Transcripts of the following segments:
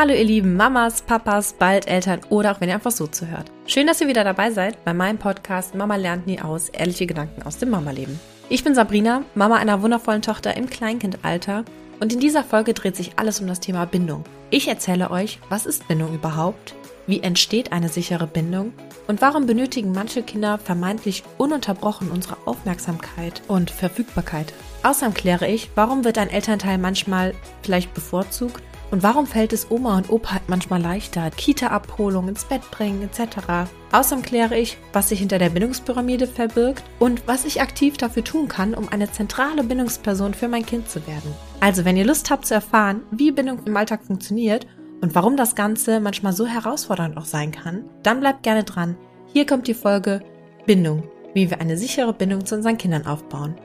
Hallo ihr lieben Mamas, Papas, bald Eltern oder auch wenn ihr einfach so zuhört. Schön, dass ihr wieder dabei seid bei meinem Podcast Mama lernt nie aus, ehrliche Gedanken aus dem Mama-Leben. Ich bin Sabrina, Mama einer wundervollen Tochter im Kleinkindalter und in dieser Folge dreht sich alles um das Thema Bindung. Ich erzähle euch, was ist Bindung überhaupt? Wie entsteht eine sichere Bindung? Und warum benötigen manche Kinder vermeintlich ununterbrochen unsere Aufmerksamkeit und Verfügbarkeit? Außerdem kläre ich, warum wird ein Elternteil manchmal vielleicht bevorzugt und warum fällt es Oma und Opa manchmal leichter, Kita-Abholung, ins Bett bringen etc. Außerdem kläre ich, was sich hinter der Bindungspyramide verbirgt und was ich aktiv dafür tun kann, um eine zentrale Bindungsperson für mein Kind zu werden. Also, wenn ihr Lust habt zu erfahren, wie Bindung im Alltag funktioniert und warum das Ganze manchmal so herausfordernd auch sein kann, dann bleibt gerne dran. Hier kommt die Folge Bindung, wie wir eine sichere Bindung zu unseren Kindern aufbauen.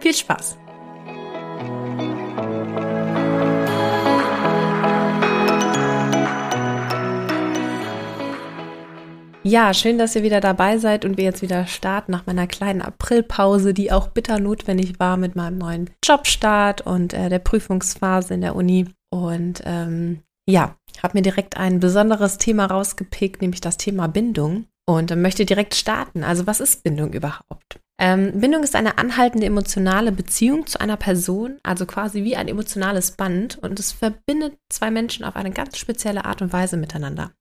Viel Spaß! Ja, schön, dass ihr wieder dabei seid und wir jetzt wieder starten nach meiner kleinen Aprilpause, die auch bitter notwendig war mit meinem neuen Jobstart und äh, der Prüfungsphase in der Uni. Und ähm, ja, habe mir direkt ein besonderes Thema rausgepickt, nämlich das Thema Bindung. Und äh, möchte direkt starten. Also was ist Bindung überhaupt? Ähm, Bindung ist eine anhaltende emotionale Beziehung zu einer Person, also quasi wie ein emotionales Band und es verbindet zwei Menschen auf eine ganz spezielle Art und Weise miteinander.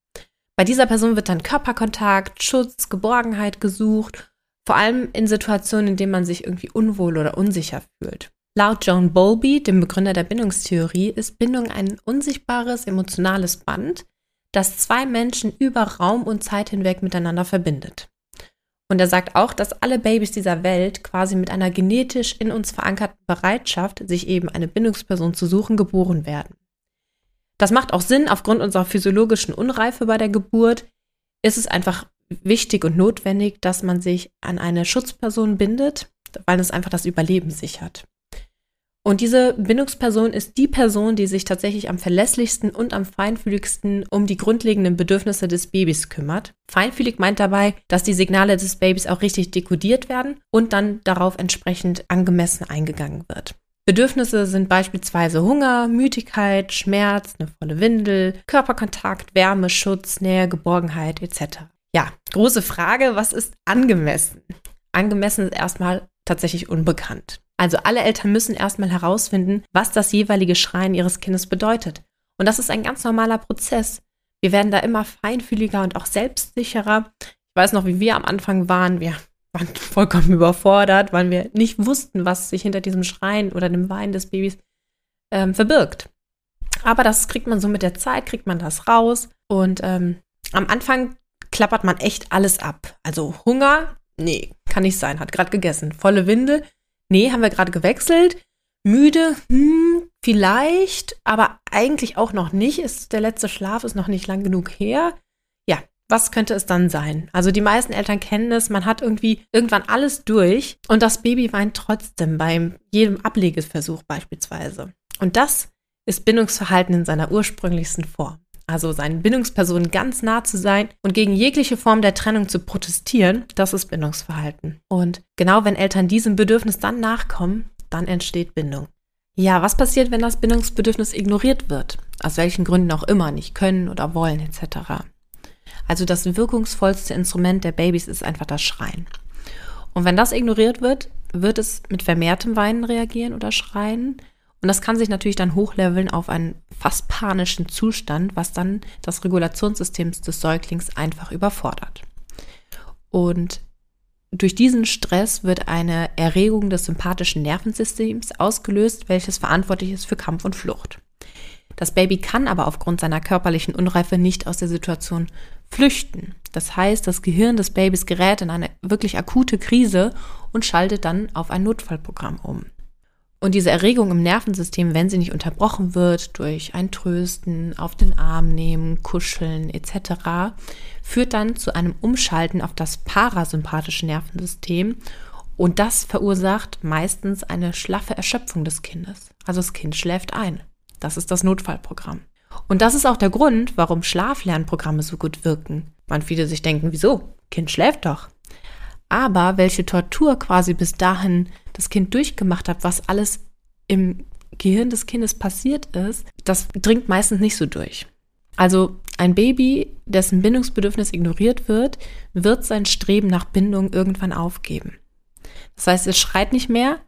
Bei dieser Person wird dann Körperkontakt, Schutz, Geborgenheit gesucht, vor allem in Situationen, in denen man sich irgendwie unwohl oder unsicher fühlt. Laut John Bowlby, dem Begründer der Bindungstheorie, ist Bindung ein unsichtbares emotionales Band, das zwei Menschen über Raum und Zeit hinweg miteinander verbindet. Und er sagt auch, dass alle Babys dieser Welt quasi mit einer genetisch in uns verankerten Bereitschaft, sich eben eine Bindungsperson zu suchen, geboren werden. Das macht auch Sinn, aufgrund unserer physiologischen Unreife bei der Geburt ist es einfach wichtig und notwendig, dass man sich an eine Schutzperson bindet, weil es einfach das Überleben sichert. Und diese Bindungsperson ist die Person, die sich tatsächlich am verlässlichsten und am feinfühligsten um die grundlegenden Bedürfnisse des Babys kümmert. Feinfühlig meint dabei, dass die Signale des Babys auch richtig dekodiert werden und dann darauf entsprechend angemessen eingegangen wird. Bedürfnisse sind beispielsweise Hunger, Müdigkeit, Schmerz, eine volle Windel, Körperkontakt, Wärme, Schutz, Nähe, Geborgenheit etc. Ja, große Frage, was ist angemessen? Angemessen ist erstmal tatsächlich unbekannt. Also alle Eltern müssen erstmal herausfinden, was das jeweilige Schreien ihres Kindes bedeutet. Und das ist ein ganz normaler Prozess. Wir werden da immer feinfühliger und auch selbstsicherer. Ich weiß noch, wie wir am Anfang waren. Wir waren vollkommen überfordert, weil wir nicht wussten, was sich hinter diesem Schreien oder dem Weinen des Babys ähm, verbirgt. Aber das kriegt man so mit der Zeit, kriegt man das raus. Und ähm, am Anfang klappert man echt alles ab. Also Hunger, nee, kann nicht sein, hat gerade gegessen. Volle Windel, nee, haben wir gerade gewechselt. Müde, hm, vielleicht, aber eigentlich auch noch nicht. Ist, der letzte Schlaf ist noch nicht lang genug her was könnte es dann sein? Also die meisten Eltern kennen es, man hat irgendwie irgendwann alles durch und das Baby weint trotzdem bei jedem Ablegeversuch beispielsweise. Und das ist Bindungsverhalten in seiner ursprünglichsten Form. Also seinen Bindungspersonen ganz nah zu sein und gegen jegliche Form der Trennung zu protestieren, das ist Bindungsverhalten. Und genau wenn Eltern diesem Bedürfnis dann nachkommen, dann entsteht Bindung. Ja, was passiert, wenn das Bindungsbedürfnis ignoriert wird? Aus welchen Gründen auch immer, nicht können oder wollen etc. Also das wirkungsvollste Instrument der Babys ist einfach das Schreien. Und wenn das ignoriert wird, wird es mit vermehrtem Weinen reagieren oder schreien. Und das kann sich natürlich dann hochleveln auf einen fast panischen Zustand, was dann das Regulationssystem des Säuglings einfach überfordert. Und durch diesen Stress wird eine Erregung des sympathischen Nervensystems ausgelöst, welches verantwortlich ist für Kampf und Flucht. Das Baby kann aber aufgrund seiner körperlichen Unreife nicht aus der Situation flüchten. Das heißt, das Gehirn des Babys gerät in eine wirklich akute Krise und schaltet dann auf ein Notfallprogramm um. Und diese Erregung im Nervensystem, wenn sie nicht unterbrochen wird durch ein Trösten, auf den Arm nehmen, kuscheln etc., führt dann zu einem Umschalten auf das parasympathische Nervensystem und das verursacht meistens eine schlaffe Erschöpfung des Kindes. Also das Kind schläft ein. Das ist das Notfallprogramm. Und das ist auch der Grund, warum Schlaflernprogramme so gut wirken. Man viele sich denken, wieso? Kind schläft doch. Aber welche Tortur quasi bis dahin das Kind durchgemacht hat, was alles im Gehirn des Kindes passiert ist, das dringt meistens nicht so durch. Also ein Baby, dessen Bindungsbedürfnis ignoriert wird, wird sein Streben nach Bindung irgendwann aufgeben. Das heißt, es schreit nicht mehr,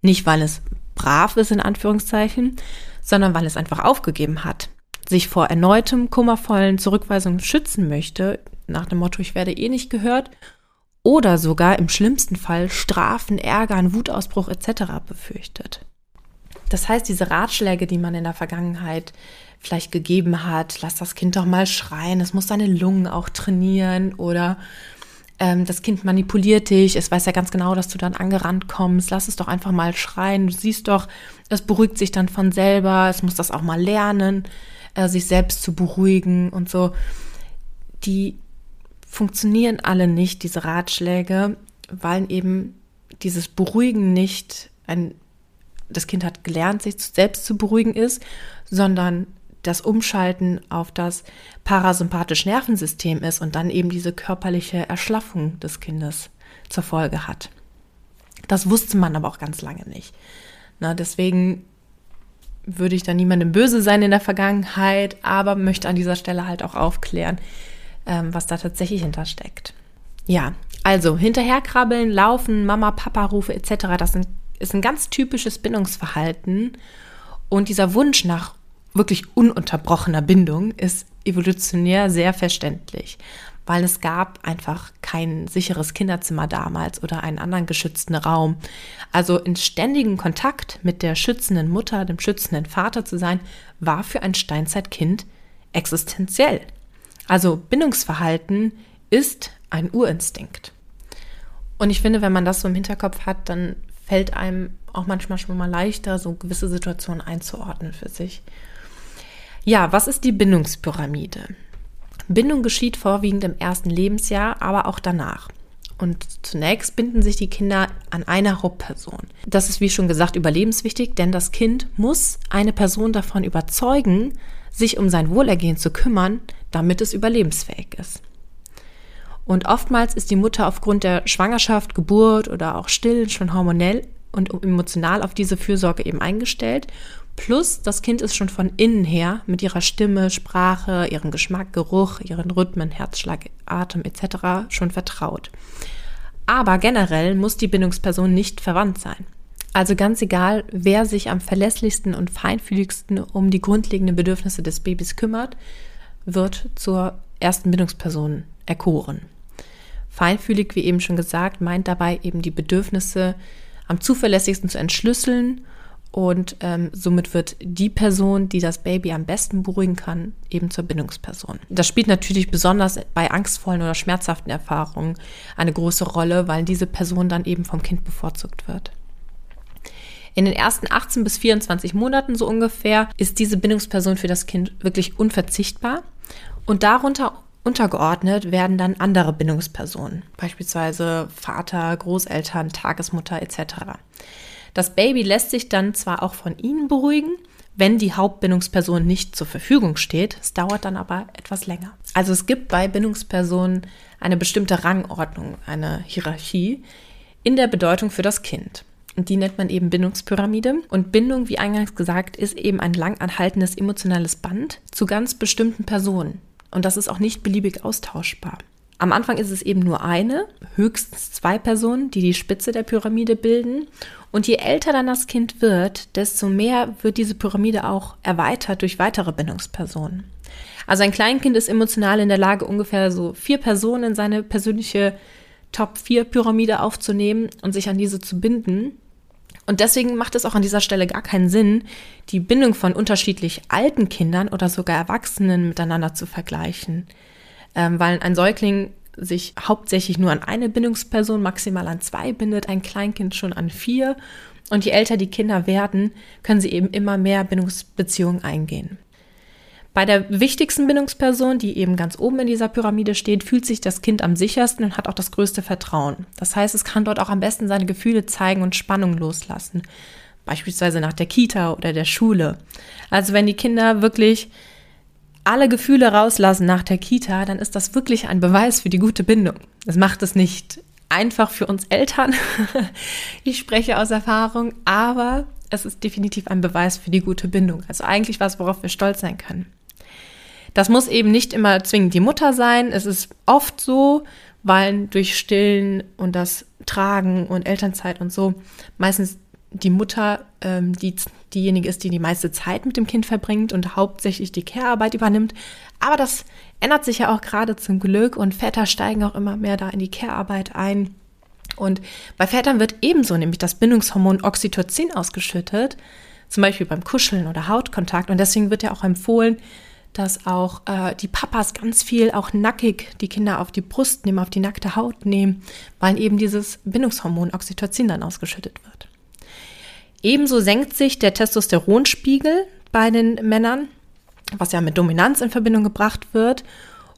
nicht weil es brav ist in Anführungszeichen, sondern weil es einfach aufgegeben hat, sich vor erneutem kummervollen Zurückweisungen schützen möchte, nach dem Motto, ich werde eh nicht gehört, oder sogar im schlimmsten Fall Strafen, Ärger, einen Wutausbruch etc. befürchtet. Das heißt, diese Ratschläge, die man in der Vergangenheit vielleicht gegeben hat, lass das Kind doch mal schreien, es muss seine Lungen auch trainieren oder ähm, das Kind manipuliert dich, es weiß ja ganz genau, dass du dann angerannt kommst, lass es doch einfach mal schreien, du siehst doch, es beruhigt sich dann von selber, es muss das auch mal lernen, äh, sich selbst zu beruhigen und so. Die funktionieren alle nicht, diese Ratschläge, weil eben dieses Beruhigen nicht ein das Kind hat gelernt, sich selbst zu beruhigen ist, sondern das Umschalten auf das parasympathische Nervensystem ist und dann eben diese körperliche Erschlaffung des Kindes zur Folge hat. Das wusste man aber auch ganz lange nicht. Na, deswegen würde ich da niemandem böse sein in der Vergangenheit, aber möchte an dieser Stelle halt auch aufklären, ähm, was da tatsächlich hintersteckt. Ja, also hinterherkrabbeln, laufen, Mama, Papa rufe etc. Das sind ist ein ganz typisches Bindungsverhalten. Und dieser Wunsch nach wirklich ununterbrochener Bindung ist evolutionär sehr verständlich, weil es gab einfach kein sicheres Kinderzimmer damals oder einen anderen geschützten Raum. Also in ständigem Kontakt mit der schützenden Mutter, dem schützenden Vater zu sein, war für ein Steinzeitkind existenziell. Also Bindungsverhalten ist ein Urinstinkt. Und ich finde, wenn man das so im Hinterkopf hat, dann fällt einem auch manchmal schon mal leichter, so gewisse Situationen einzuordnen für sich. Ja, was ist die Bindungspyramide? Bindung geschieht vorwiegend im ersten Lebensjahr, aber auch danach. Und zunächst binden sich die Kinder an eine Hauptperson. Das ist, wie schon gesagt, überlebenswichtig, denn das Kind muss eine Person davon überzeugen, sich um sein Wohlergehen zu kümmern, damit es überlebensfähig ist. Und oftmals ist die Mutter aufgrund der Schwangerschaft, Geburt oder auch Stillen schon hormonell und emotional auf diese Fürsorge eben eingestellt. Plus das Kind ist schon von innen her mit ihrer Stimme, Sprache, ihrem Geschmack, Geruch, ihren Rhythmen, Herzschlag, Atem etc. schon vertraut. Aber generell muss die Bindungsperson nicht verwandt sein. Also ganz egal, wer sich am verlässlichsten und feinfühligsten um die grundlegenden Bedürfnisse des Babys kümmert, wird zur ersten Bindungsperson erkoren. Feinfühlig, wie eben schon gesagt, meint dabei eben die Bedürfnisse am zuverlässigsten zu entschlüsseln und ähm, somit wird die Person, die das Baby am besten beruhigen kann, eben zur Bindungsperson. Das spielt natürlich besonders bei angstvollen oder schmerzhaften Erfahrungen eine große Rolle, weil diese Person dann eben vom Kind bevorzugt wird. In den ersten 18 bis 24 Monaten so ungefähr ist diese Bindungsperson für das Kind wirklich unverzichtbar und darunter Untergeordnet werden dann andere Bindungspersonen, beispielsweise Vater, Großeltern, Tagesmutter etc. Das Baby lässt sich dann zwar auch von ihnen beruhigen, wenn die Hauptbindungsperson nicht zur Verfügung steht. Es dauert dann aber etwas länger. Also es gibt bei Bindungspersonen eine bestimmte Rangordnung, eine Hierarchie in der Bedeutung für das Kind. Und die nennt man eben Bindungspyramide. Und Bindung, wie eingangs gesagt, ist eben ein lang anhaltendes emotionales Band zu ganz bestimmten Personen. Und das ist auch nicht beliebig austauschbar. Am Anfang ist es eben nur eine, höchstens zwei Personen, die die Spitze der Pyramide bilden. Und je älter dann das Kind wird, desto mehr wird diese Pyramide auch erweitert durch weitere Bindungspersonen. Also ein Kleinkind ist emotional in der Lage, ungefähr so vier Personen in seine persönliche Top-4-Pyramide aufzunehmen und sich an diese zu binden. Und deswegen macht es auch an dieser Stelle gar keinen Sinn, die Bindung von unterschiedlich alten Kindern oder sogar Erwachsenen miteinander zu vergleichen. Ähm, weil ein Säugling sich hauptsächlich nur an eine Bindungsperson, maximal an zwei bindet, ein Kleinkind schon an vier. Und je älter die Kinder werden, können sie eben immer mehr Bindungsbeziehungen eingehen. Bei der wichtigsten Bindungsperson, die eben ganz oben in dieser Pyramide steht, fühlt sich das Kind am sichersten und hat auch das größte Vertrauen. Das heißt, es kann dort auch am besten seine Gefühle zeigen und Spannung loslassen. Beispielsweise nach der Kita oder der Schule. Also wenn die Kinder wirklich alle Gefühle rauslassen nach der Kita, dann ist das wirklich ein Beweis für die gute Bindung. Das macht es nicht einfach für uns Eltern. ich spreche aus Erfahrung, aber es ist definitiv ein Beweis für die gute Bindung. Also eigentlich was, worauf wir stolz sein können. Das muss eben nicht immer zwingend die Mutter sein. Es ist oft so, weil durch Stillen und das Tragen und Elternzeit und so meistens die Mutter ähm, die, diejenige ist, die die meiste Zeit mit dem Kind verbringt und hauptsächlich die Care-Arbeit übernimmt. Aber das ändert sich ja auch gerade zum Glück und Väter steigen auch immer mehr da in die Care-Arbeit ein. Und bei Vätern wird ebenso nämlich das Bindungshormon Oxytocin ausgeschüttet, zum Beispiel beim Kuscheln oder Hautkontakt. Und deswegen wird ja auch empfohlen, dass auch äh, die Papas ganz viel auch nackig die Kinder auf die Brust nehmen, auf die nackte Haut nehmen, weil eben dieses Bindungshormon Oxytocin dann ausgeschüttet wird. Ebenso senkt sich der Testosteronspiegel bei den Männern, was ja mit Dominanz in Verbindung gebracht wird.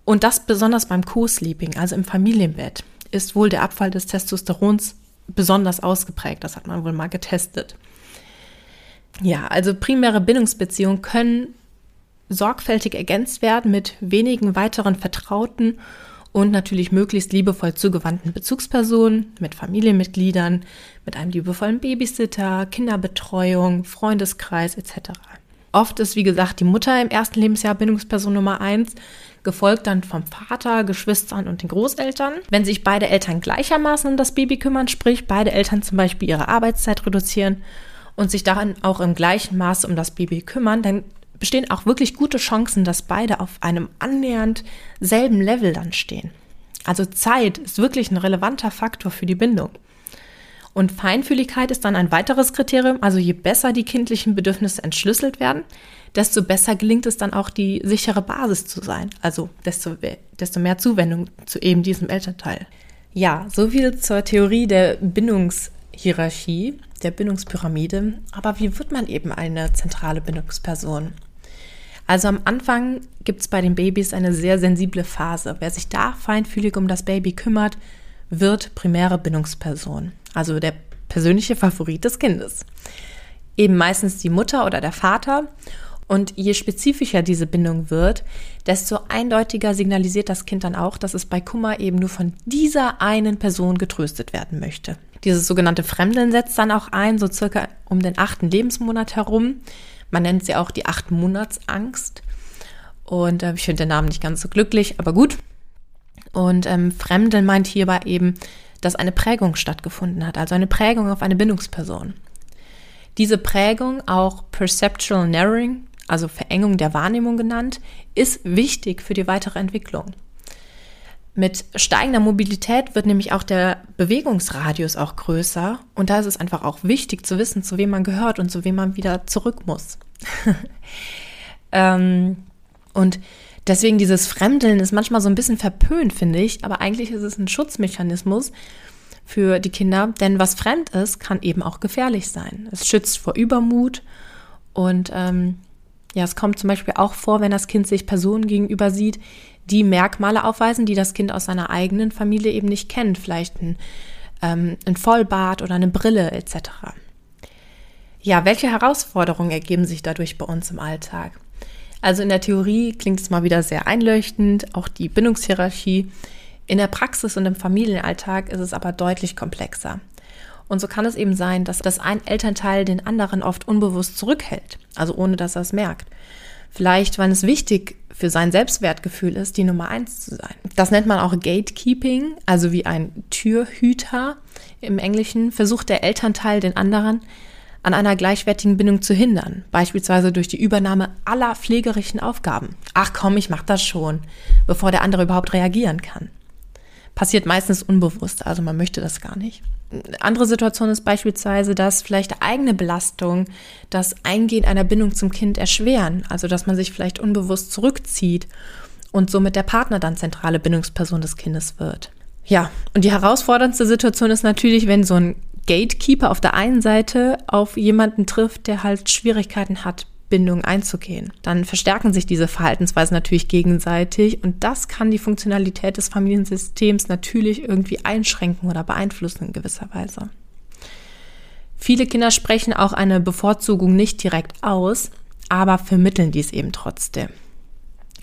Und das besonders beim Co-Sleeping, also im Familienbett, ist wohl der Abfall des Testosterons besonders ausgeprägt. Das hat man wohl mal getestet. Ja, also primäre Bindungsbeziehungen können sorgfältig ergänzt werden mit wenigen weiteren Vertrauten und natürlich möglichst liebevoll zugewandten Bezugspersonen, mit Familienmitgliedern, mit einem liebevollen Babysitter, Kinderbetreuung, Freundeskreis etc. Oft ist, wie gesagt, die Mutter im ersten Lebensjahr Bindungsperson Nummer eins, gefolgt dann vom Vater, Geschwistern und den Großeltern. Wenn sich beide Eltern gleichermaßen um das Baby kümmern, sprich beide Eltern zum Beispiel ihre Arbeitszeit reduzieren und sich daran auch im gleichen Maße um das Baby kümmern, dann bestehen auch wirklich gute Chancen, dass beide auf einem annähernd selben Level dann stehen. Also Zeit ist wirklich ein relevanter Faktor für die Bindung. Und Feinfühligkeit ist dann ein weiteres Kriterium. Also je besser die kindlichen Bedürfnisse entschlüsselt werden, desto besser gelingt es dann auch, die sichere Basis zu sein. Also desto, desto mehr Zuwendung zu eben diesem Elternteil. Ja, soviel zur Theorie der Bindungshierarchie der Bindungspyramide. Aber wie wird man eben eine zentrale Bindungsperson? Also am Anfang gibt es bei den Babys eine sehr sensible Phase. Wer sich da feinfühlig um das Baby kümmert, wird primäre Bindungsperson, also der persönliche Favorit des Kindes. Eben meistens die Mutter oder der Vater. Und je spezifischer diese Bindung wird, desto eindeutiger signalisiert das Kind dann auch, dass es bei Kummer eben nur von dieser einen Person getröstet werden möchte. Dieses sogenannte Fremdeln setzt dann auch ein, so circa um den achten Lebensmonat herum. Man nennt sie auch die acht Monatsangst. Und äh, ich finde den Namen nicht ganz so glücklich, aber gut. Und ähm, Fremdeln meint hierbei eben, dass eine Prägung stattgefunden hat, also eine Prägung auf eine Bindungsperson. Diese Prägung, auch Perceptual Narrowing, also Verengung der Wahrnehmung genannt, ist wichtig für die weitere Entwicklung. Mit steigender Mobilität wird nämlich auch der Bewegungsradius auch größer und da ist es einfach auch wichtig zu wissen, zu wem man gehört und zu wem man wieder zurück muss. ähm, und deswegen dieses Fremdeln ist manchmal so ein bisschen verpönt, finde ich, aber eigentlich ist es ein Schutzmechanismus für die Kinder, denn was fremd ist, kann eben auch gefährlich sein. Es schützt vor Übermut und ähm, ja, es kommt zum Beispiel auch vor, wenn das Kind sich Personen gegenüber sieht, die Merkmale aufweisen, die das Kind aus seiner eigenen Familie eben nicht kennt. Vielleicht ein, ähm, ein Vollbart oder eine Brille etc. Ja, welche Herausforderungen ergeben sich dadurch bei uns im Alltag? Also in der Theorie klingt es mal wieder sehr einleuchtend, auch die Bindungshierarchie. In der Praxis und im Familienalltag ist es aber deutlich komplexer. Und so kann es eben sein, dass das ein Elternteil den anderen oft unbewusst zurückhält, also ohne dass er es merkt. Vielleicht, weil es wichtig für sein Selbstwertgefühl ist, die Nummer eins zu sein. Das nennt man auch Gatekeeping, also wie ein Türhüter im Englischen, versucht der Elternteil den anderen an einer gleichwertigen Bindung zu hindern, beispielsweise durch die Übernahme aller pflegerischen Aufgaben. Ach komm, ich mach das schon, bevor der andere überhaupt reagieren kann. Passiert meistens unbewusst, also man möchte das gar nicht andere Situation ist beispielsweise, dass vielleicht eigene Belastung das Eingehen einer Bindung zum Kind erschweren. Also, dass man sich vielleicht unbewusst zurückzieht und somit der Partner dann zentrale Bindungsperson des Kindes wird. Ja, und die herausforderndste Situation ist natürlich, wenn so ein Gatekeeper auf der einen Seite auf jemanden trifft, der halt Schwierigkeiten hat, Bindung einzugehen. Dann verstärken sich diese Verhaltensweisen natürlich gegenseitig und das kann die Funktionalität des Familiensystems natürlich irgendwie einschränken oder beeinflussen in gewisser Weise. Viele Kinder sprechen auch eine Bevorzugung nicht direkt aus, aber vermitteln dies eben trotzdem.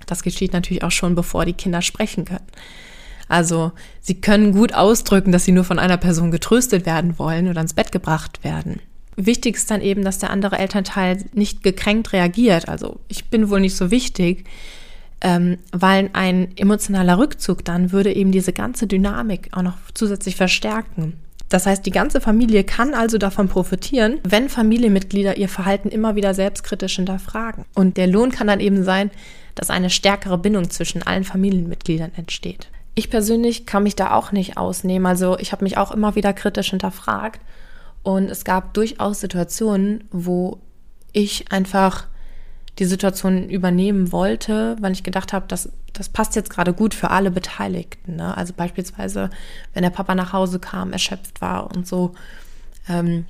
Das geschieht natürlich auch schon, bevor die Kinder sprechen können. Also sie können gut ausdrücken, dass sie nur von einer Person getröstet werden wollen oder ins Bett gebracht werden wichtig ist dann eben, dass der andere Elternteil nicht gekränkt reagiert. Also ich bin wohl nicht so wichtig. ähm, weil ein emotionaler Rückzug dann würde eben diese ganze Dynamik auch noch zusätzlich verstärken. Das heißt, die ganze Familie kann also davon profitieren, wenn Familienmitglieder ihr Verhalten immer wieder selbstkritisch hinterfragen. Und der Lohn kann dann eben sein, dass eine stärkere Bindung zwischen allen Familienmitgliedern entsteht. Ich persönlich kann mich da auch nicht ausnehmen. Also ich habe mich auch immer wieder kritisch hinterfragt. Und es gab durchaus Situationen, wo ich einfach die Situation übernehmen wollte, weil ich gedacht habe, das, das passt jetzt gerade gut für alle Beteiligten. Ne? Also beispielsweise, wenn der Papa nach Hause kam, erschöpft war und so. Ähm,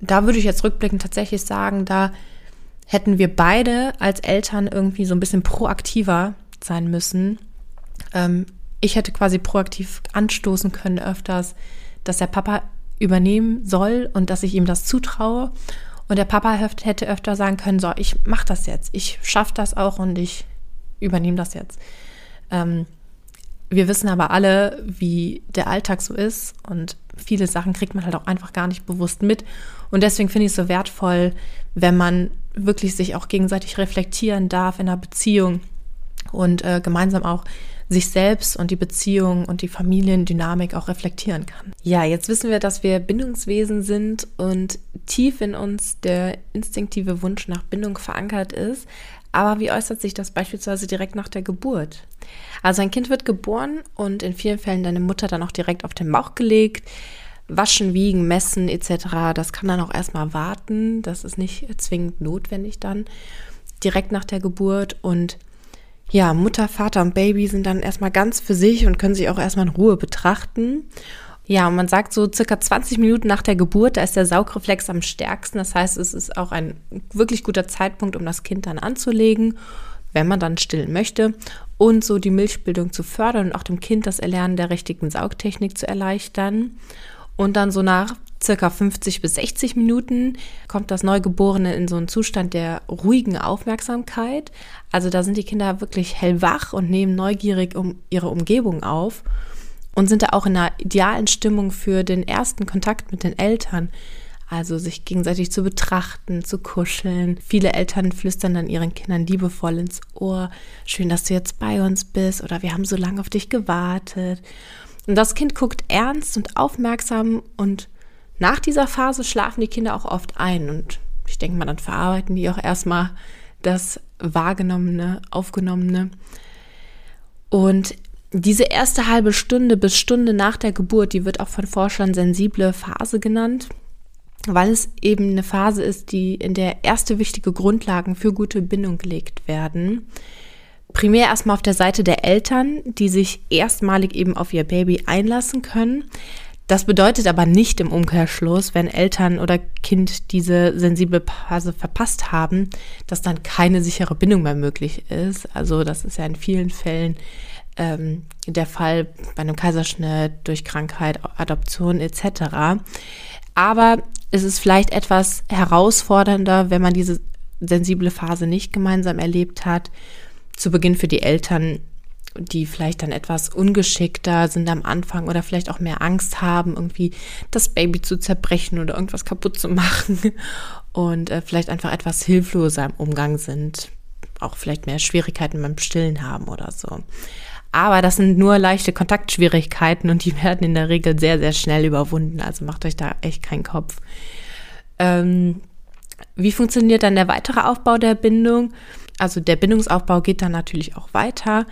da würde ich jetzt rückblickend tatsächlich sagen, da hätten wir beide als Eltern irgendwie so ein bisschen proaktiver sein müssen. Ähm, ich hätte quasi proaktiv anstoßen können öfters, dass der Papa übernehmen soll und dass ich ihm das zutraue. Und der Papa hätte öfter sagen können, so, ich mach das jetzt, ich schaffe das auch und ich übernehme das jetzt. Ähm, wir wissen aber alle, wie der Alltag so ist und viele Sachen kriegt man halt auch einfach gar nicht bewusst mit. Und deswegen finde ich es so wertvoll, wenn man wirklich sich auch gegenseitig reflektieren darf in einer Beziehung und äh, gemeinsam auch sich selbst und die Beziehung und die Familiendynamik auch reflektieren kann. Ja, jetzt wissen wir, dass wir Bindungswesen sind und tief in uns der instinktive Wunsch nach Bindung verankert ist. Aber wie äußert sich das beispielsweise direkt nach der Geburt? Also ein Kind wird geboren und in vielen Fällen deine Mutter dann auch direkt auf den Bauch gelegt. Waschen, wiegen, messen etc. Das kann dann auch erstmal warten. Das ist nicht zwingend notwendig dann direkt nach der Geburt. Und ja, Mutter, Vater und Baby sind dann erstmal ganz für sich und können sich auch erstmal in Ruhe betrachten. Ja, und man sagt so circa 20 Minuten nach der Geburt, da ist der Saugreflex am stärksten. Das heißt, es ist auch ein wirklich guter Zeitpunkt, um das Kind dann anzulegen, wenn man dann stillen möchte und so die Milchbildung zu fördern und auch dem Kind das Erlernen der richtigen Saugtechnik zu erleichtern. Und dann so nach circa 50 bis 60 Minuten kommt das Neugeborene in so einen Zustand der ruhigen Aufmerksamkeit. Also da sind die Kinder wirklich hellwach und nehmen neugierig um ihre Umgebung auf und sind da auch in einer idealen Stimmung für den ersten Kontakt mit den Eltern. Also sich gegenseitig zu betrachten, zu kuscheln. Viele Eltern flüstern dann ihren Kindern liebevoll ins Ohr, schön, dass du jetzt bei uns bist oder wir haben so lange auf dich gewartet. Und das Kind guckt ernst und aufmerksam und nach dieser Phase schlafen die Kinder auch oft ein und ich denke mal, dann verarbeiten die auch erstmal das Wahrgenommene, Aufgenommene. Und diese erste halbe Stunde bis Stunde nach der Geburt, die wird auch von Forschern sensible Phase genannt, weil es eben eine Phase ist, die in der erste wichtige Grundlagen für gute Bindung gelegt werden. Primär erstmal auf der Seite der Eltern, die sich erstmalig eben auf ihr Baby einlassen können. Das bedeutet aber nicht im Umkehrschluss, wenn Eltern oder Kind diese sensible Phase verpasst haben, dass dann keine sichere Bindung mehr möglich ist. Also das ist ja in vielen Fällen ähm, der Fall bei einem Kaiserschnitt durch Krankheit, Adoption etc. Aber es ist vielleicht etwas herausfordernder, wenn man diese sensible Phase nicht gemeinsam erlebt hat, zu Beginn für die Eltern die vielleicht dann etwas ungeschickter sind am Anfang oder vielleicht auch mehr Angst haben, irgendwie das Baby zu zerbrechen oder irgendwas kaputt zu machen und äh, vielleicht einfach etwas hilfloser im Umgang sind, auch vielleicht mehr Schwierigkeiten beim Stillen haben oder so. Aber das sind nur leichte Kontaktschwierigkeiten und die werden in der Regel sehr, sehr schnell überwunden. Also macht euch da echt keinen Kopf. Ähm, wie funktioniert dann der weitere Aufbau der Bindung? Also der Bindungsaufbau geht dann natürlich auch weiter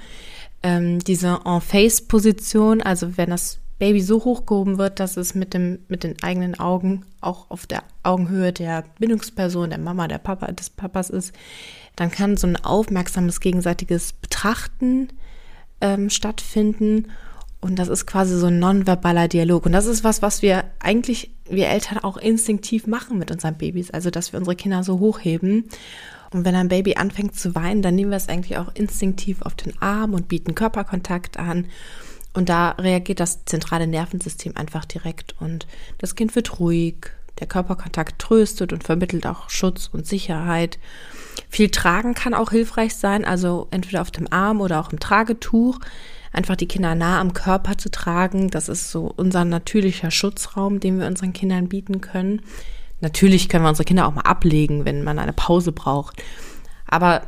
ähm, diese En-Face-Position, also wenn das Baby so hochgehoben wird, dass es mit, dem, mit den eigenen Augen auch auf der Augenhöhe der Bindungsperson, der Mama, der Papa, des Papas ist, dann kann so ein aufmerksames gegenseitiges Betrachten ähm, stattfinden. Und das ist quasi so ein nonverbaler Dialog. Und das ist was, was wir eigentlich, wir Eltern auch instinktiv machen mit unseren Babys. Also, dass wir unsere Kinder so hochheben. Und wenn ein Baby anfängt zu weinen, dann nehmen wir es eigentlich auch instinktiv auf den Arm und bieten Körperkontakt an. Und da reagiert das zentrale Nervensystem einfach direkt und das Kind wird ruhig. Der Körperkontakt tröstet und vermittelt auch Schutz und Sicherheit. Viel Tragen kann auch hilfreich sein, also entweder auf dem Arm oder auch im Tragetuch. Einfach die Kinder nah am Körper zu tragen, das ist so unser natürlicher Schutzraum, den wir unseren Kindern bieten können. Natürlich können wir unsere Kinder auch mal ablegen, wenn man eine Pause braucht. Aber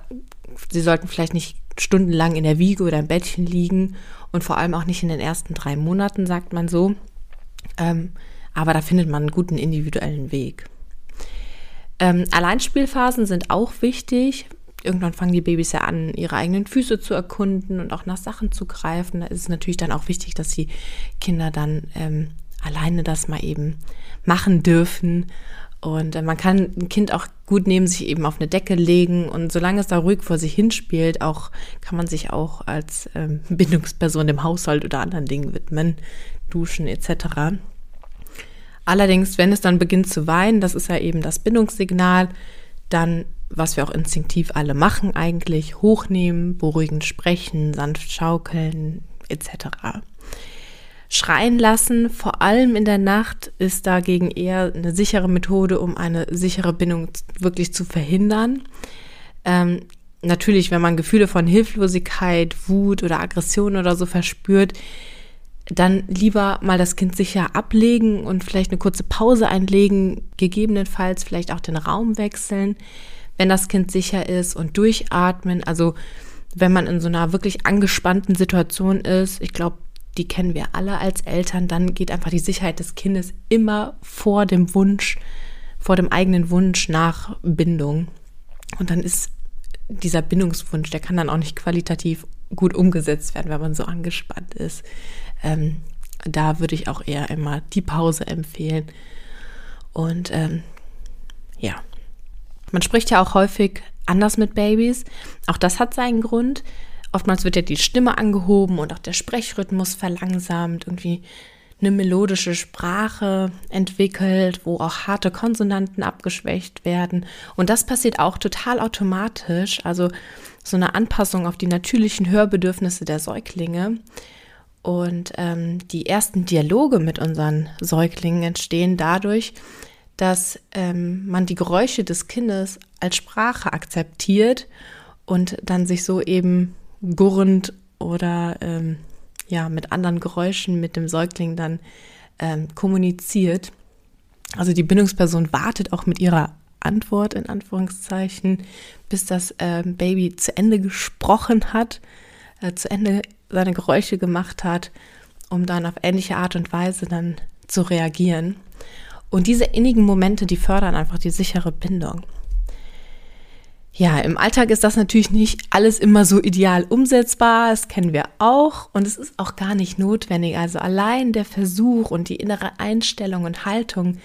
sie sollten vielleicht nicht stundenlang in der Wiege oder im Bettchen liegen und vor allem auch nicht in den ersten drei Monaten, sagt man so. Ähm, aber da findet man einen guten individuellen Weg. Ähm, Alleinspielphasen sind auch wichtig. Irgendwann fangen die Babys ja an, ihre eigenen Füße zu erkunden und auch nach Sachen zu greifen. Da ist es natürlich dann auch wichtig, dass die Kinder dann ähm, alleine das mal eben machen dürfen. Und äh, man kann ein Kind auch gut neben sich eben auf eine Decke legen und solange es da ruhig vor sich hinspielt, auch kann man sich auch als ähm, Bindungsperson dem Haushalt oder anderen Dingen widmen, duschen etc. Allerdings, wenn es dann beginnt zu weinen, das ist ja eben das Bindungssignal, dann, was wir auch instinktiv alle machen eigentlich, hochnehmen, beruhigend sprechen, sanft schaukeln etc. Schreien lassen, vor allem in der Nacht, ist dagegen eher eine sichere Methode, um eine sichere Bindung wirklich zu verhindern. Ähm, natürlich, wenn man Gefühle von Hilflosigkeit, Wut oder Aggression oder so verspürt, dann lieber mal das Kind sicher ablegen und vielleicht eine kurze Pause einlegen, gegebenenfalls vielleicht auch den Raum wechseln, wenn das Kind sicher ist und durchatmen. Also wenn man in so einer wirklich angespannten Situation ist, ich glaube, die kennen wir alle als Eltern, dann geht einfach die Sicherheit des Kindes immer vor dem Wunsch, vor dem eigenen Wunsch nach Bindung. Und dann ist dieser Bindungswunsch, der kann dann auch nicht qualitativ gut umgesetzt werden, wenn man so angespannt ist. Ähm, da würde ich auch eher immer die Pause empfehlen. Und ähm, ja, man spricht ja auch häufig anders mit Babys. Auch das hat seinen Grund. Oftmals wird ja die Stimme angehoben und auch der Sprechrhythmus verlangsamt, irgendwie eine melodische Sprache entwickelt, wo auch harte Konsonanten abgeschwächt werden. Und das passiert auch total automatisch, also so eine Anpassung auf die natürlichen Hörbedürfnisse der Säuglinge. Und ähm, die ersten Dialoge mit unseren Säuglingen entstehen dadurch, dass ähm, man die Geräusche des Kindes als Sprache akzeptiert und dann sich so eben gurrend oder ähm, ja mit anderen Geräuschen mit dem Säugling dann ähm, kommuniziert. Also die Bindungsperson wartet auch mit ihrer Antwort in Anführungszeichen, bis das äh, Baby zu Ende gesprochen hat, äh, zu Ende seine Geräusche gemacht hat, um dann auf ähnliche Art und Weise dann zu reagieren. Und diese innigen Momente, die fördern einfach die sichere Bindung. Ja, im Alltag ist das natürlich nicht alles immer so ideal umsetzbar, das kennen wir auch und es ist auch gar nicht notwendig. Also allein der Versuch und die innere Einstellung und Haltung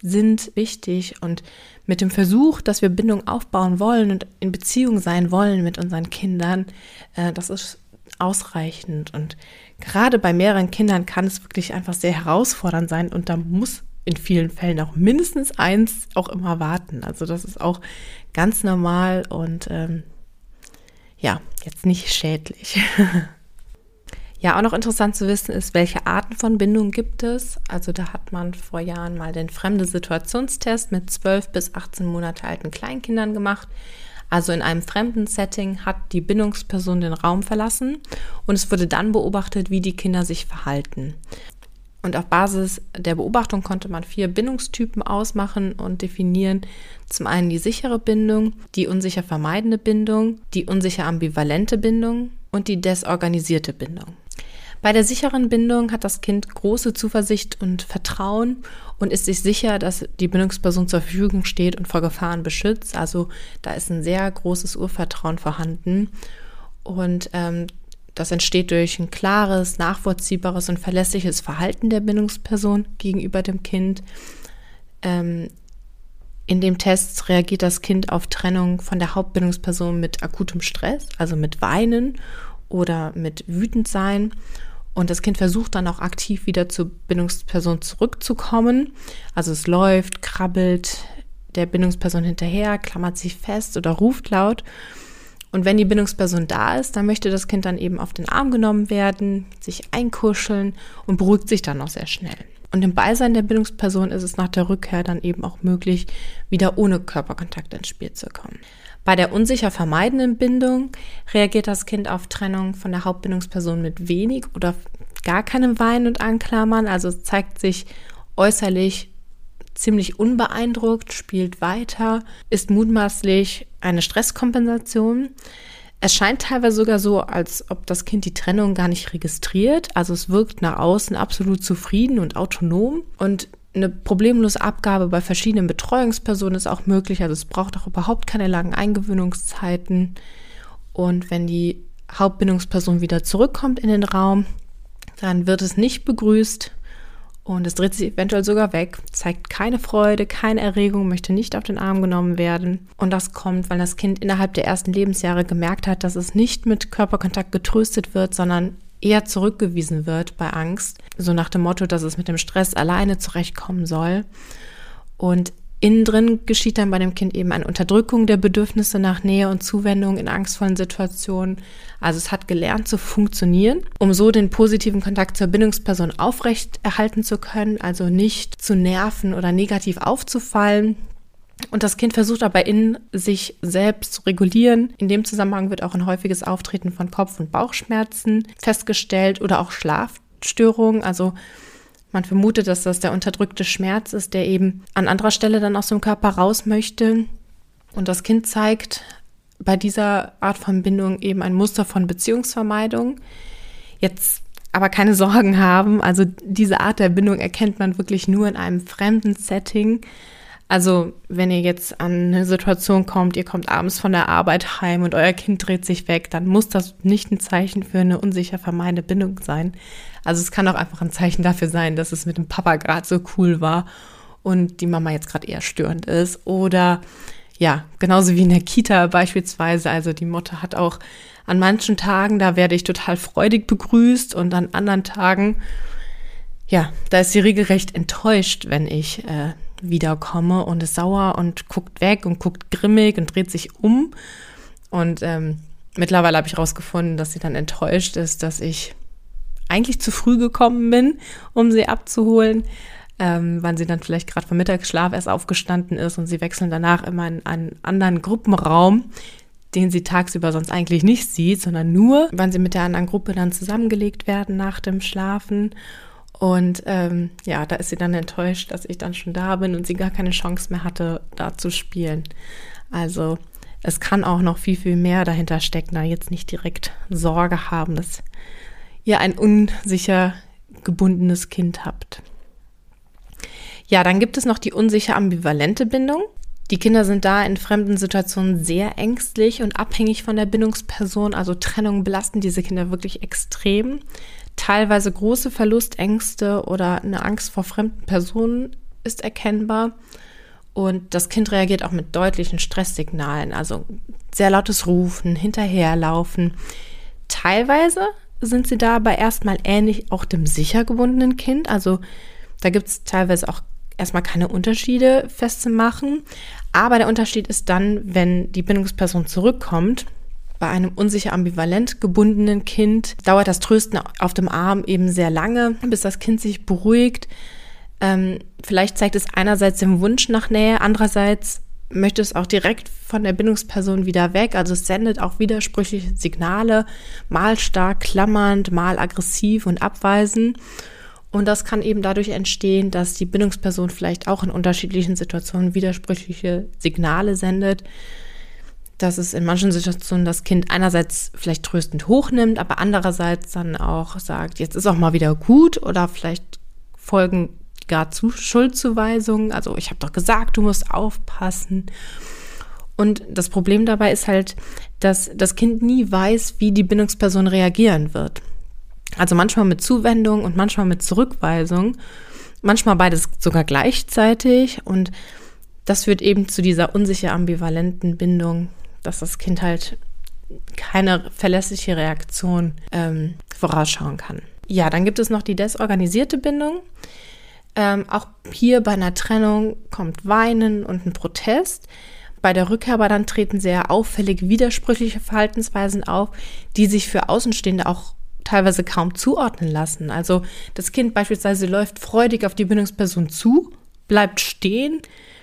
sind wichtig und mit dem Versuch, dass wir Bindung aufbauen wollen und in Beziehung sein wollen mit unseren Kindern, äh, das ist ausreichend. Und gerade bei mehreren Kindern kann es wirklich einfach sehr herausfordernd sein und da muss in vielen Fällen auch mindestens eins auch immer warten. Also das ist auch ganz normal und ähm, ja, jetzt nicht schädlich. ja, auch noch interessant zu wissen ist, welche Arten von Bindungen gibt es. Also da hat man vor Jahren mal den fremde Situationstest mit 12 bis 18 Monate alten Kleinkindern gemacht. Also in einem fremden Setting hat die Bindungsperson den Raum verlassen und es wurde dann beobachtet, wie die Kinder sich verhalten. Und auf Basis der Beobachtung konnte man vier Bindungstypen ausmachen und definieren. Zum einen die sichere Bindung, die unsicher vermeidende Bindung, die unsicher ambivalente Bindung und die desorganisierte Bindung. Bei der sicheren Bindung hat das Kind große Zuversicht und Vertrauen und ist sich sicher, dass die Bindungsperson zur Verfügung steht und vor Gefahren beschützt. Also da ist ein sehr großes Urvertrauen vorhanden. Und ähm, das entsteht durch ein klares, nachvollziehbares und verlässliches Verhalten der Bindungsperson gegenüber dem Kind. Ähm, in dem Test reagiert das Kind auf Trennung von der Hauptbindungsperson mit akutem Stress, also mit Weinen oder mit Wütendsein. Und das Kind versucht dann auch aktiv wieder zur Bindungsperson zurückzukommen. Also es läuft, krabbelt der Bindungsperson hinterher, klammert sich fest oder ruft laut. Und wenn die Bindungsperson da ist, dann möchte das Kind dann eben auf den Arm genommen werden, sich einkuscheln und beruhigt sich dann auch sehr schnell. Und im Beisein der Bindungsperson ist es nach der Rückkehr dann eben auch möglich, wieder ohne Körperkontakt ins Spiel zu kommen. Bei der unsicher vermeidenden Bindung reagiert das Kind auf Trennung von der Hauptbindungsperson mit wenig oder gar keinem Weinen und Anklammern. Also zeigt sich äußerlich ziemlich unbeeindruckt, spielt weiter, ist mutmaßlich eine Stresskompensation. Es scheint teilweise sogar so, als ob das Kind die Trennung gar nicht registriert. Also es wirkt nach außen absolut zufrieden und autonom. Und eine problemlose Abgabe bei verschiedenen Betreuungspersonen ist auch möglich. Also es braucht auch überhaupt keine langen Eingewöhnungszeiten. Und wenn die Hauptbindungsperson wieder zurückkommt in den Raum, dann wird es nicht begrüßt und es dreht sich eventuell sogar weg, zeigt keine Freude, keine Erregung, möchte nicht auf den Arm genommen werden. Und das kommt, weil das Kind innerhalb der ersten Lebensjahre gemerkt hat, dass es nicht mit Körperkontakt getröstet wird, sondern eher zurückgewiesen wird bei Angst. So nach dem Motto, dass es mit dem Stress alleine zurechtkommen soll. Und Innen drin geschieht dann bei dem Kind eben eine Unterdrückung der Bedürfnisse nach Nähe und Zuwendung in angstvollen Situationen. Also es hat gelernt zu funktionieren, um so den positiven Kontakt zur Bindungsperson aufrecht erhalten zu können, also nicht zu nerven oder negativ aufzufallen. Und das Kind versucht aber in sich selbst zu regulieren. In dem Zusammenhang wird auch ein häufiges Auftreten von Kopf- und Bauchschmerzen festgestellt oder auch Schlafstörungen. Also man vermutet, dass das der unterdrückte Schmerz ist, der eben an anderer Stelle dann aus dem Körper raus möchte. Und das Kind zeigt bei dieser Art von Bindung eben ein Muster von Beziehungsvermeidung. Jetzt aber keine Sorgen haben. Also diese Art der Bindung erkennt man wirklich nur in einem fremden Setting. Also wenn ihr jetzt an eine Situation kommt, ihr kommt abends von der Arbeit heim und euer Kind dreht sich weg, dann muss das nicht ein Zeichen für eine unsicher vermeidende Bindung sein. Also es kann auch einfach ein Zeichen dafür sein, dass es mit dem Papa gerade so cool war und die Mama jetzt gerade eher störend ist. Oder ja, genauso wie in der Kita beispielsweise. Also die Mutter hat auch an manchen Tagen, da werde ich total freudig begrüßt und an anderen Tagen, ja, da ist sie regelrecht enttäuscht, wenn ich äh, wiederkomme und ist sauer und guckt weg und guckt grimmig und dreht sich um. Und ähm, mittlerweile habe ich rausgefunden, dass sie dann enttäuscht ist, dass ich eigentlich zu früh gekommen bin, um sie abzuholen, ähm, wann sie dann vielleicht gerade vom Mittagsschlaf erst aufgestanden ist und sie wechseln danach immer in einen anderen Gruppenraum, den sie tagsüber sonst eigentlich nicht sieht, sondern nur, wann sie mit der anderen Gruppe dann zusammengelegt werden nach dem Schlafen. Und ähm, ja, da ist sie dann enttäuscht, dass ich dann schon da bin und sie gar keine Chance mehr hatte, da zu spielen. Also es kann auch noch viel, viel mehr dahinter stecken, da jetzt nicht direkt Sorge haben, dass ihr ein unsicher gebundenes Kind habt. Ja, dann gibt es noch die unsicher ambivalente Bindung. Die Kinder sind da in fremden Situationen sehr ängstlich und abhängig von der Bindungsperson. Also Trennungen belasten diese Kinder wirklich extrem. Teilweise große Verlustängste oder eine Angst vor fremden Personen ist erkennbar. Und das Kind reagiert auch mit deutlichen Stresssignalen, also sehr lautes Rufen, hinterherlaufen. Teilweise sind sie da aber erstmal ähnlich auch dem sicher gebundenen Kind. Also da gibt es teilweise auch erstmal keine Unterschiede festzumachen. Aber der Unterschied ist dann, wenn die Bindungsperson zurückkommt. Bei einem unsicher ambivalent gebundenen Kind dauert das Trösten auf dem Arm eben sehr lange, bis das Kind sich beruhigt. Ähm, vielleicht zeigt es einerseits den Wunsch nach Nähe, andererseits möchte es auch direkt von der Bindungsperson wieder weg. Also es sendet auch widersprüchliche Signale, mal stark klammernd, mal aggressiv und abweisend. Und das kann eben dadurch entstehen, dass die Bindungsperson vielleicht auch in unterschiedlichen Situationen widersprüchliche Signale sendet. Dass es in manchen Situationen das Kind einerseits vielleicht tröstend hochnimmt, aber andererseits dann auch sagt, jetzt ist auch mal wieder gut oder vielleicht folgen gar zu Schuldzuweisungen. Also ich habe doch gesagt, du musst aufpassen. Und das Problem dabei ist halt, dass das Kind nie weiß, wie die Bindungsperson reagieren wird. Also manchmal mit Zuwendung und manchmal mit Zurückweisung. Manchmal beides sogar gleichzeitig. Und das führt eben zu dieser unsicher ambivalenten Bindung, dass das Kind halt keine verlässliche Reaktion ähm, vorausschauen kann. Ja, dann gibt es noch die desorganisierte Bindung. Ähm, auch hier bei einer Trennung kommt Weinen und ein Protest. Bei der Rückkehr aber dann treten sehr auffällig widersprüchliche Verhaltensweisen auf, die sich für Außenstehende auch teilweise kaum zuordnen lassen. Also das Kind beispielsweise läuft freudig auf die Bindungsperson zu, bleibt stehen,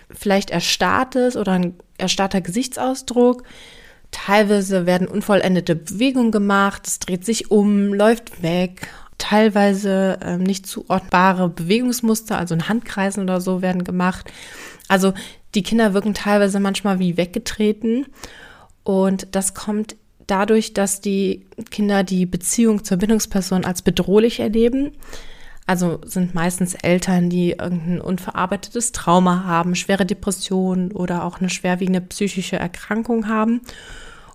vielleicht erstarrt es oder ein erstarrter Gesichtsausdruck. Teilweise werden unvollendete Bewegungen gemacht, es dreht sich um, läuft weg teilweise ähm, nicht zuordnbare Bewegungsmuster, also in Handkreisen oder so werden gemacht. Also die Kinder wirken teilweise manchmal wie weggetreten und das kommt dadurch, dass die Kinder die Beziehung zur Bindungsperson als bedrohlich erleben. Also sind meistens Eltern, die irgendein unverarbeitetes Trauma haben, schwere Depressionen oder auch eine schwerwiegende psychische Erkrankung haben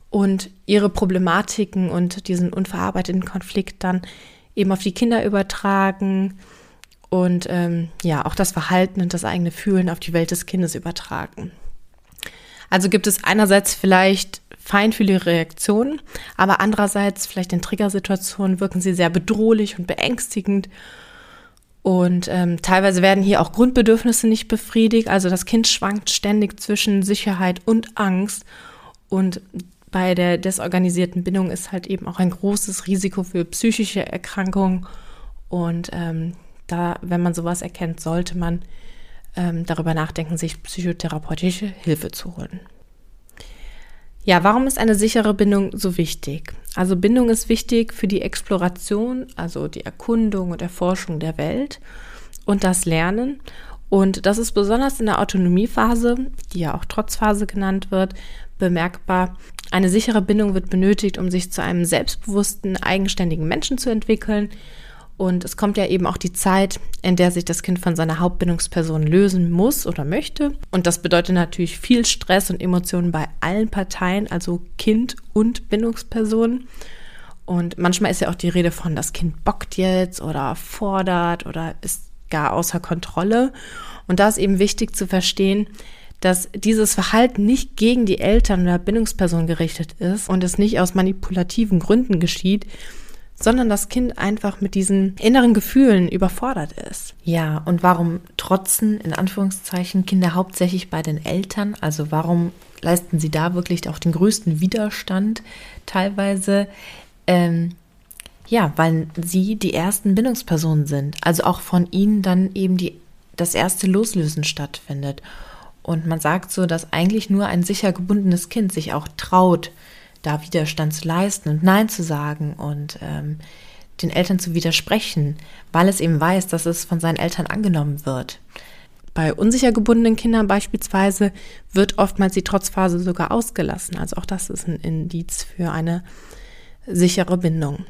und ihre Problematiken und diesen unverarbeiteten Konflikt dann eben auf die Kinder übertragen und ähm, ja, auch das Verhalten und das eigene Fühlen auf die Welt des Kindes übertragen. Also gibt es einerseits vielleicht feinfühlige Reaktionen, aber andererseits vielleicht in Triggersituationen wirken sie sehr bedrohlich und beängstigend. Und ähm, teilweise werden hier auch Grundbedürfnisse nicht befriedigt. Also das Kind schwankt ständig zwischen Sicherheit und Angst. Und bei der desorganisierten Bindung ist halt eben auch ein großes Risiko für psychische Erkrankungen. Und ähm, da, wenn man sowas erkennt, sollte man ähm, darüber nachdenken, sich psychotherapeutische Hilfe zu holen. Ja, warum ist eine sichere Bindung so wichtig? Also Bindung ist wichtig für die Exploration, also die Erkundung und Erforschung der Welt und das Lernen. Und das ist besonders in der Autonomiephase, die ja auch Trotzphase genannt wird, bemerkbar. Eine sichere Bindung wird benötigt, um sich zu einem selbstbewussten, eigenständigen Menschen zu entwickeln und es kommt ja eben auch die Zeit, in der sich das Kind von seiner Hauptbindungsperson lösen muss oder möchte. Und das bedeutet natürlich viel Stress und Emotionen bei allen Parteien, also Kind und Bindungsperson. Und manchmal ist ja auch die Rede von, das Kind bockt jetzt oder fordert oder ist gar außer Kontrolle. Und da ist eben wichtig zu verstehen, dass dieses Verhalten nicht gegen die Eltern oder Bindungsperson gerichtet ist und es nicht aus manipulativen Gründen geschieht, sondern das Kind einfach mit diesen inneren Gefühlen überfordert ist. Ja, und warum trotzen in Anführungszeichen Kinder hauptsächlich bei den Eltern? Also warum leisten sie da wirklich auch den größten Widerstand teilweise? Ähm, ja, weil sie die ersten Bindungspersonen sind. Also auch von ihnen dann eben die, das erste Loslösen stattfindet. Und man sagt so, dass eigentlich nur ein sicher gebundenes Kind sich auch traut, da Widerstand zu leisten und Nein zu sagen und ähm, den Eltern zu widersprechen, weil es eben weiß, dass es von seinen Eltern angenommen wird. Bei unsicher gebundenen Kindern beispielsweise wird oftmals die Trotzphase sogar ausgelassen. Also auch das ist ein Indiz für eine sichere Bindung.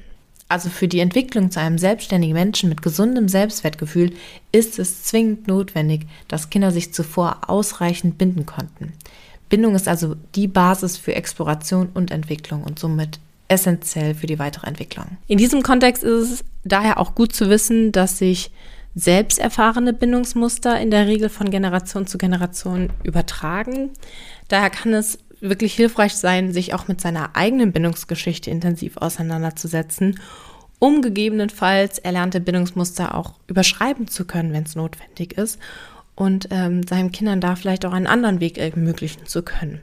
Also für die Entwicklung zu einem selbstständigen Menschen mit gesundem Selbstwertgefühl ist es zwingend notwendig, dass Kinder sich zuvor ausreichend binden konnten. Bindung ist also die Basis für Exploration und Entwicklung und somit essentiell für die weitere Entwicklung. In diesem Kontext ist es daher auch gut zu wissen, dass sich selbst erfahrene Bindungsmuster in der Regel von Generation zu Generation übertragen. Daher kann es wirklich hilfreich sein, sich auch mit seiner eigenen Bindungsgeschichte intensiv auseinanderzusetzen, um gegebenenfalls erlernte Bindungsmuster auch überschreiben zu können, wenn es notwendig ist und ähm, seinen Kindern da vielleicht auch einen anderen Weg ermöglichen zu können.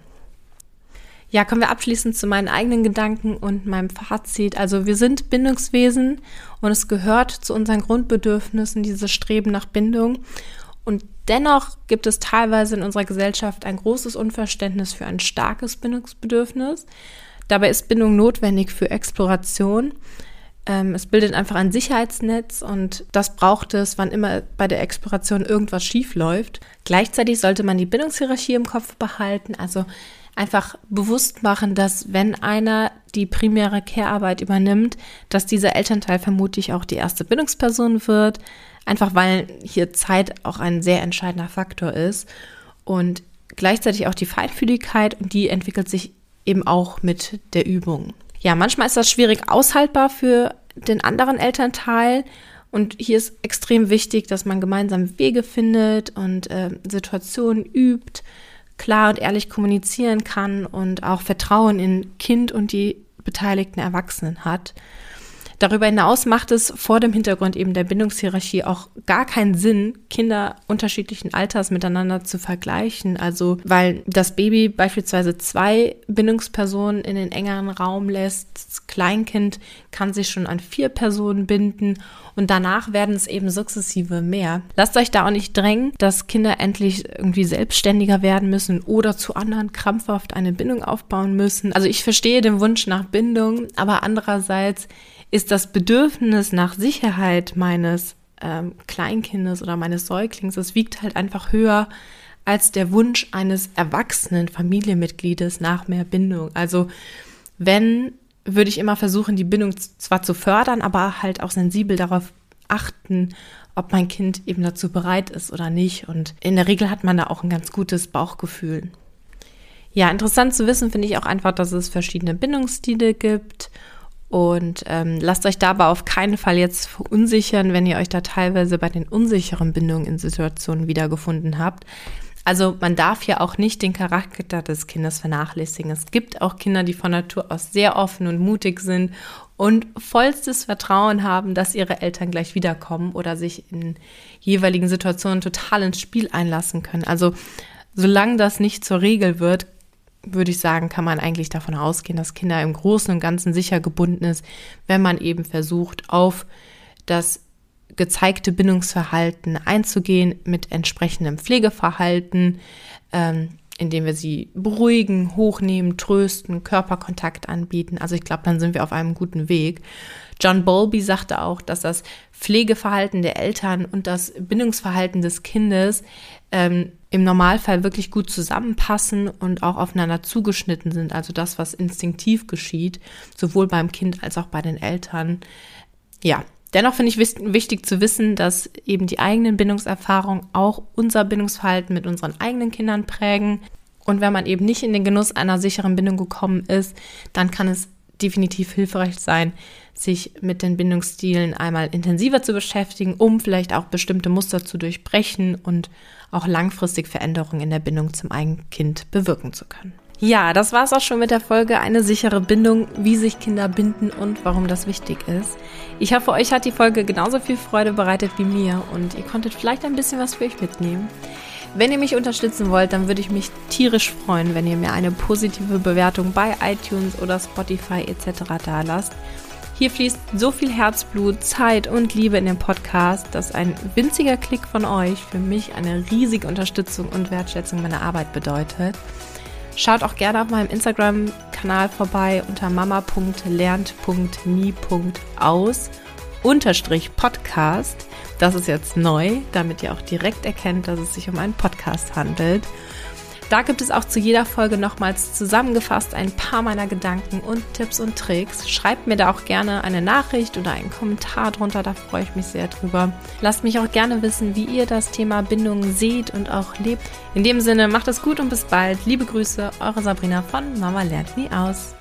Ja, kommen wir abschließend zu meinen eigenen Gedanken und meinem Fazit. Also wir sind Bindungswesen und es gehört zu unseren Grundbedürfnissen, dieses Streben nach Bindung. Und dennoch gibt es teilweise in unserer Gesellschaft ein großes Unverständnis für ein starkes Bindungsbedürfnis. Dabei ist Bindung notwendig für Exploration, ähm, es bildet einfach ein Sicherheitsnetz und das braucht es, wann immer bei der Exploration irgendwas schief läuft. Gleichzeitig sollte man die Bindungshierarchie im Kopf behalten, also einfach bewusst machen, dass wenn einer die primäre Care-Arbeit übernimmt, dass dieser Elternteil vermutlich auch die erste Bindungsperson wird, einfach weil hier Zeit auch ein sehr entscheidender Faktor ist. Und gleichzeitig auch die Feinfühligkeit und die entwickelt sich eben auch mit der Übung. Ja, manchmal ist das schwierig aushaltbar für den anderen Elternteil. Und hier ist extrem wichtig, dass man gemeinsam Wege findet und äh, Situationen übt, klar und ehrlich kommunizieren kann und auch Vertrauen in Kind und die beteiligten Erwachsenen hat. Darüber hinaus macht es vor dem Hintergrund eben der Bindungshierarchie auch gar keinen Sinn, Kinder unterschiedlichen Alters miteinander zu vergleichen. Also, weil das Baby beispielsweise zwei Bindungspersonen in den engeren Raum lässt, das Kleinkind kann sich schon an vier Personen binden und danach werden es eben sukzessive mehr. Lasst euch da auch nicht drängen, dass Kinder endlich irgendwie selbstständiger werden müssen oder zu anderen krampfhaft eine Bindung aufbauen müssen. Also ich verstehe den Wunsch nach Bindung, aber andererseits ist das Bedürfnis nach Sicherheit meines ähm, Kleinkindes oder meines Säuglings, das wiegt halt einfach höher als der Wunsch eines erwachsenen Familienmitgliedes nach mehr Bindung. Also Wenn, würde ich immer versuchen, die Bindung zwar zu fördern, aber halt auch sensibel darauf achten, ob mein Kind eben dazu bereit ist oder nicht. Und in der Regel hat man da auch ein ganz gutes Bauchgefühl. Ja, interessant zu wissen finde ich auch einfach, dass es verschiedene Bindungsstile gibt. Und ähm, lasst euch dabei auf keinen Fall jetzt verunsichern, wenn ihr euch da teilweise bei den unsicheren Bindungen in Situationen wiedergefunden habt. Also man darf ja auch nicht den Charakter des Kindes vernachlässigen. Es gibt auch Kinder, die von Natur aus sehr offen und mutig sind und vollstes Vertrauen haben, dass ihre Eltern gleich wiederkommen oder sich in jeweiligen Situationen total ins Spiel einlassen können. Also solange das nicht zur Regel wird, würde ich sagen, kann man eigentlich davon ausgehen, dass Kinder im Großen und Ganzen sicher gebunden ist, wenn man eben versucht, auf das gezeigte Bindungsverhalten einzugehen mit entsprechendem Pflegeverhalten, ähm, indem wir sie beruhigen, hochnehmen, trösten, Körperkontakt anbieten. Also ich glaube, dann sind wir auf einem guten Weg. John Bowlby sagte auch, dass das Pflegeverhalten der Eltern und das Bindungsverhalten des Kindes ähm, im Normalfall wirklich gut zusammenpassen und auch aufeinander zugeschnitten sind. Also das, was instinktiv geschieht, sowohl beim Kind als auch bei den Eltern. Ja, Dennoch finde ich wichtig zu wissen, dass eben die eigenen Bindungserfahrungen auch unser Bindungsverhalten mit unseren eigenen Kindern prägen. Und wenn man eben nicht in den Genuss einer sicheren Bindung gekommen ist, dann kann es definitiv hilfreich sein, sich mit den Bindungsstilen einmal intensiver zu beschäftigen, um vielleicht auch bestimmte Muster zu durchbrechen und auch langfristig Veränderungen in der Bindung zum eigenen Kind bewirken zu können. Ja, das war es auch schon mit der Folge Eine sichere Bindung, wie sich Kinder binden und warum das wichtig ist. Ich hoffe, euch hat die Folge genauso viel Freude bereitet wie mir und ihr konntet vielleicht ein bisschen was für euch mitnehmen. Wenn ihr mich unterstützen wollt, dann würde ich mich tierisch freuen, wenn ihr mir eine positive Bewertung bei iTunes oder Spotify etc. da lasst. Hier fließt so viel Herzblut, Zeit und Liebe in den Podcast, dass ein winziger Klick von euch für mich eine riesige Unterstützung und Wertschätzung meiner Arbeit bedeutet. Schaut auch gerne auf meinem Instagram-Kanal vorbei unter mama.lernt.nie.aus unterstrich Podcast. Das ist jetzt neu, damit ihr auch direkt erkennt, dass es sich um einen Podcast handelt. Da gibt es auch zu jeder Folge nochmals zusammengefasst ein paar meiner Gedanken und Tipps und Tricks. Schreibt mir da auch gerne eine Nachricht oder einen Kommentar drunter, da freue ich mich sehr drüber. Lasst mich auch gerne wissen, wie ihr das Thema Bindung seht und auch lebt. In dem Sinne, macht es gut und bis bald. Liebe Grüße, eure Sabrina von Mama lernt nie aus.